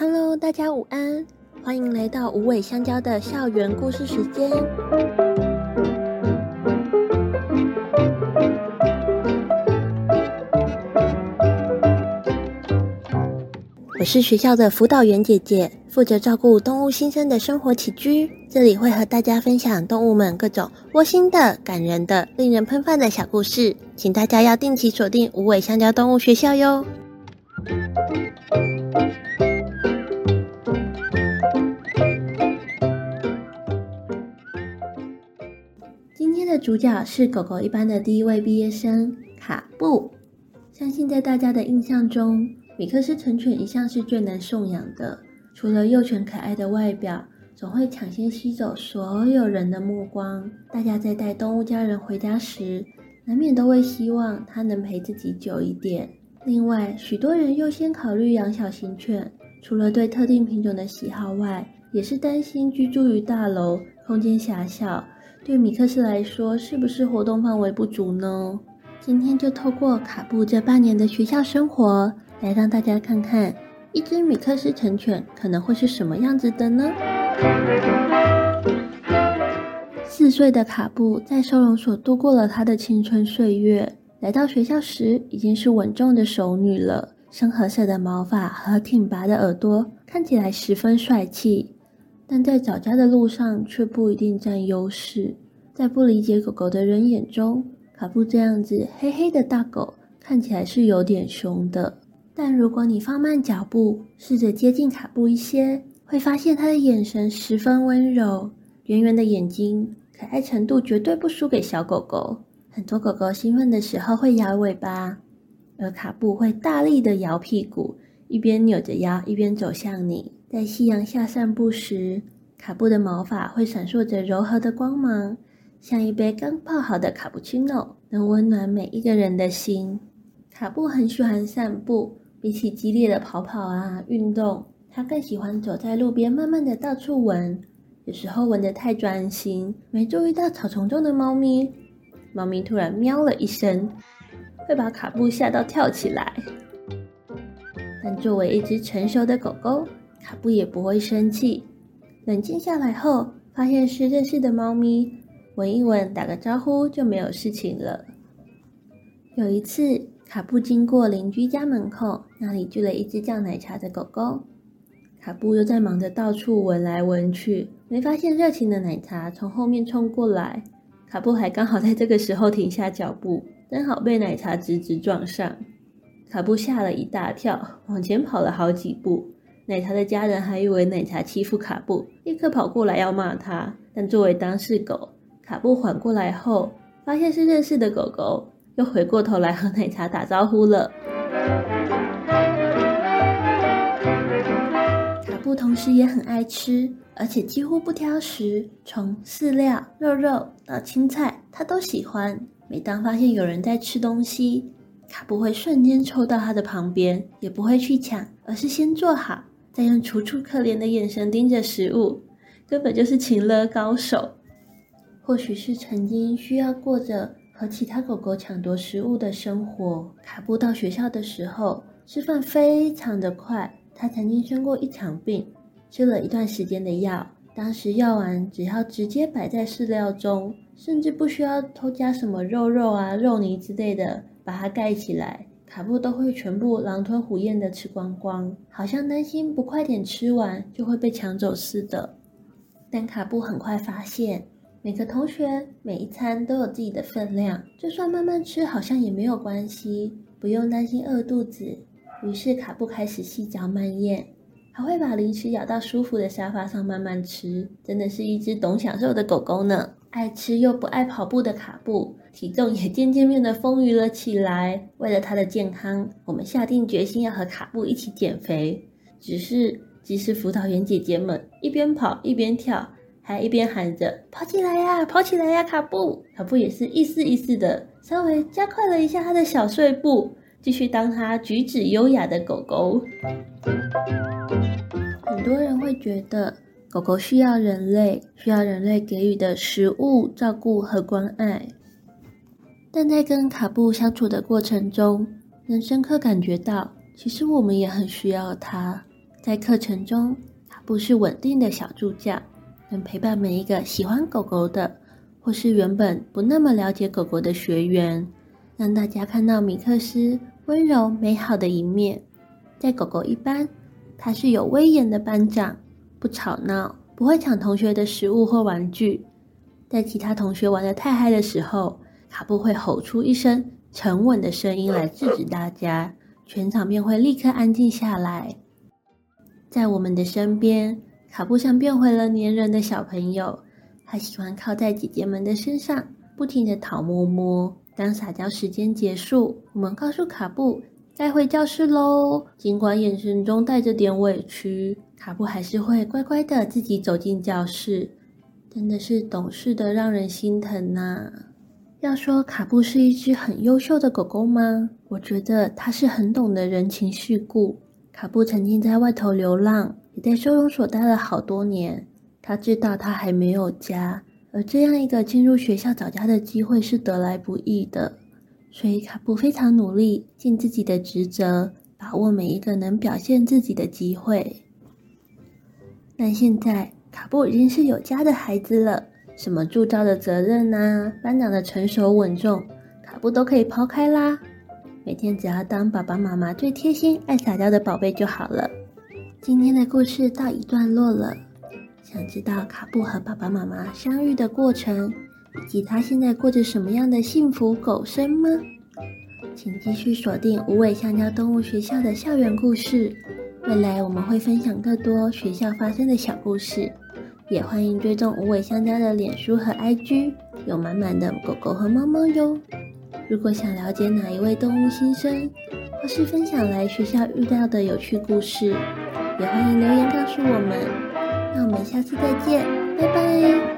Hello，大家午安，欢迎来到无尾香蕉的校园故事时间。我是学校的辅导员姐姐，负责照顾动物新生的生活起居。这里会和大家分享动物们各种窝心的、感人的、令人喷饭的小故事，请大家要定期锁定无尾香蕉动物学校哟。的主角是狗狗一班的第一位毕业生卡布。相信在大家的印象中，米克斯成犬一向是最难送养的，除了幼犬可爱的外表，总会抢先吸走所有人的目光。大家在带动物家人回家时，难免都会希望它能陪自己久一点。另外，许多人优先考虑养小型犬，除了对特定品种的喜好外，也是担心居住于大楼，空间狭小，对米克斯来说，是不是活动范围不足呢？今天就透过卡布这半年的学校生活，来让大家看看一只米克斯成犬可能会是什么样子的呢？四岁的卡布在收容所度过了他的青春岁月，来到学校时已经是稳重的熟女了。深褐色的毛发和挺拔的耳朵看起来十分帅气，但在找家的路上却不一定占优势。在不理解狗狗的人眼中，卡布这样子黑黑的大狗看起来是有点凶的。但如果你放慢脚步，试着接近卡布一些，会发现他的眼神十分温柔，圆圆的眼睛，可爱程度绝对不输给小狗狗。很多狗狗兴奋的时候会摇尾巴，而卡布会大力的摇屁股，一边扭着腰，一边走向你。在夕阳下散步时，卡布的毛发会闪烁着柔和的光芒，像一杯刚泡好的卡布奇诺，能温暖每一个人的心。卡布很喜欢散步。比起激烈的跑跑啊运动，他更喜欢走在路边，慢慢的到处闻。有时候闻得太专心，没注意到草丛中的猫咪。猫咪突然喵了一声，会把卡布吓到跳起来。但作为一只成熟的狗狗，卡布也不会生气。冷静下来后，发现是认识的猫咪，闻一闻，打个招呼就没有事情了。有一次，卡布经过邻居家门口，那里住了一只叫奶茶的狗狗。卡布又在忙着到处闻来闻去，没发现热情的奶茶从后面冲过来。卡布还刚好在这个时候停下脚步，正好被奶茶直直撞上。卡布吓了一大跳，往前跑了好几步。奶茶的家人还以为奶茶欺负卡布，立刻跑过来要骂他。但作为当事狗，卡布缓过来后，发现是认识的狗狗。又回过头来和奶茶打招呼了。卡布同时也很爱吃，而且几乎不挑食，从饲料、肉肉到青菜，他都喜欢。每当发现有人在吃东西，卡布会瞬间凑到他的旁边，也不会去抢，而是先坐好，再用楚楚可怜的眼神盯着食物，根本就是情勒高手。或许是曾经需要过着。和其他狗狗抢夺食物的生活。卡布到学校的时候，吃饭非常的快。他曾经生过一场病，吃了一段时间的药。当时药丸只要直接摆在饲料中，甚至不需要偷加什么肉肉啊、肉泥之类的，把它盖起来，卡布都会全部狼吞虎咽的吃光光，好像担心不快点吃完就会被抢走似的。但卡布很快发现。每个同学每一餐都有自己的分量，就算慢慢吃，好像也没有关系，不用担心饿肚子。于是卡布开始细嚼慢咽，还会把零食咬到舒服的沙发上慢慢吃，真的是一只懂享受的狗狗呢。爱吃又不爱跑步的卡布，体重也渐渐变得丰腴了起来。为了它的健康，我们下定决心要和卡布一起减肥。只是，即使辅导员姐姐们一边跑一边跳。还一边喊着“跑起来呀，跑起来呀，卡布！”卡布也是一丝一丝的，稍微加快了一下他的小碎步，继续当他举止优雅的狗狗。很多人会觉得狗狗需要人类，需要人类给予的食物、照顾和关爱，但在跟卡布相处的过程中，能深刻感觉到，其实我们也很需要它。在课程中，卡布是稳定的小助教，能陪伴每一个喜欢狗狗的，或是原本不那么了解狗狗的学员，让大家看到米克斯温柔美好的一面。在狗狗一班，他是有威严的班长，不吵闹，不会抢同学的食物或玩具。在其他同学玩得太嗨的时候，卡布会吼出一声沉稳的声音来制止大家，全场便会立刻安静下来。在我们的身边，卡布像变回了黏人的小朋友，他喜欢靠在姐姐们的身上，不停地讨摸摸。当撒娇时间结束，我们告诉卡布该回教室喽。尽管眼神中带着点委屈，卡布还是会乖乖的自己走进教室。真的是懂事的让人心疼呐、要说卡布是一只很优秀的狗狗吗？我觉得它是很懂得人情世故。卡布曾经在外头流浪，也在收容所待了好多年。他知道他还没有家，而这样一个进入学校找家的机会是得来不易的。所以卡布非常努力，尽自己的职责，把握每一个能表现自己的机会。但现在卡布已经是有家的孩子了。什么铸造的责任啊，班长的成熟稳重，卡布都可以抛开啦。每天只要当爸爸妈妈最贴心、爱撒娇的宝贝就好了。今天的故事到一段落了，想知道卡布和爸爸妈妈相遇的过程，以及他现在过着什么样的幸福狗生吗？请继续锁定无尾香蕉动物学校的校园故事，未来我们会分享更多学校发生的小故事。也欢迎追踪无尾香蕉的脸书和 IG，有满满的狗狗和猫猫哟。如果想了解哪一位动物新生，或是分享来学校遇到的有趣故事，也欢迎留言告诉我们。那我们下次再见，拜拜。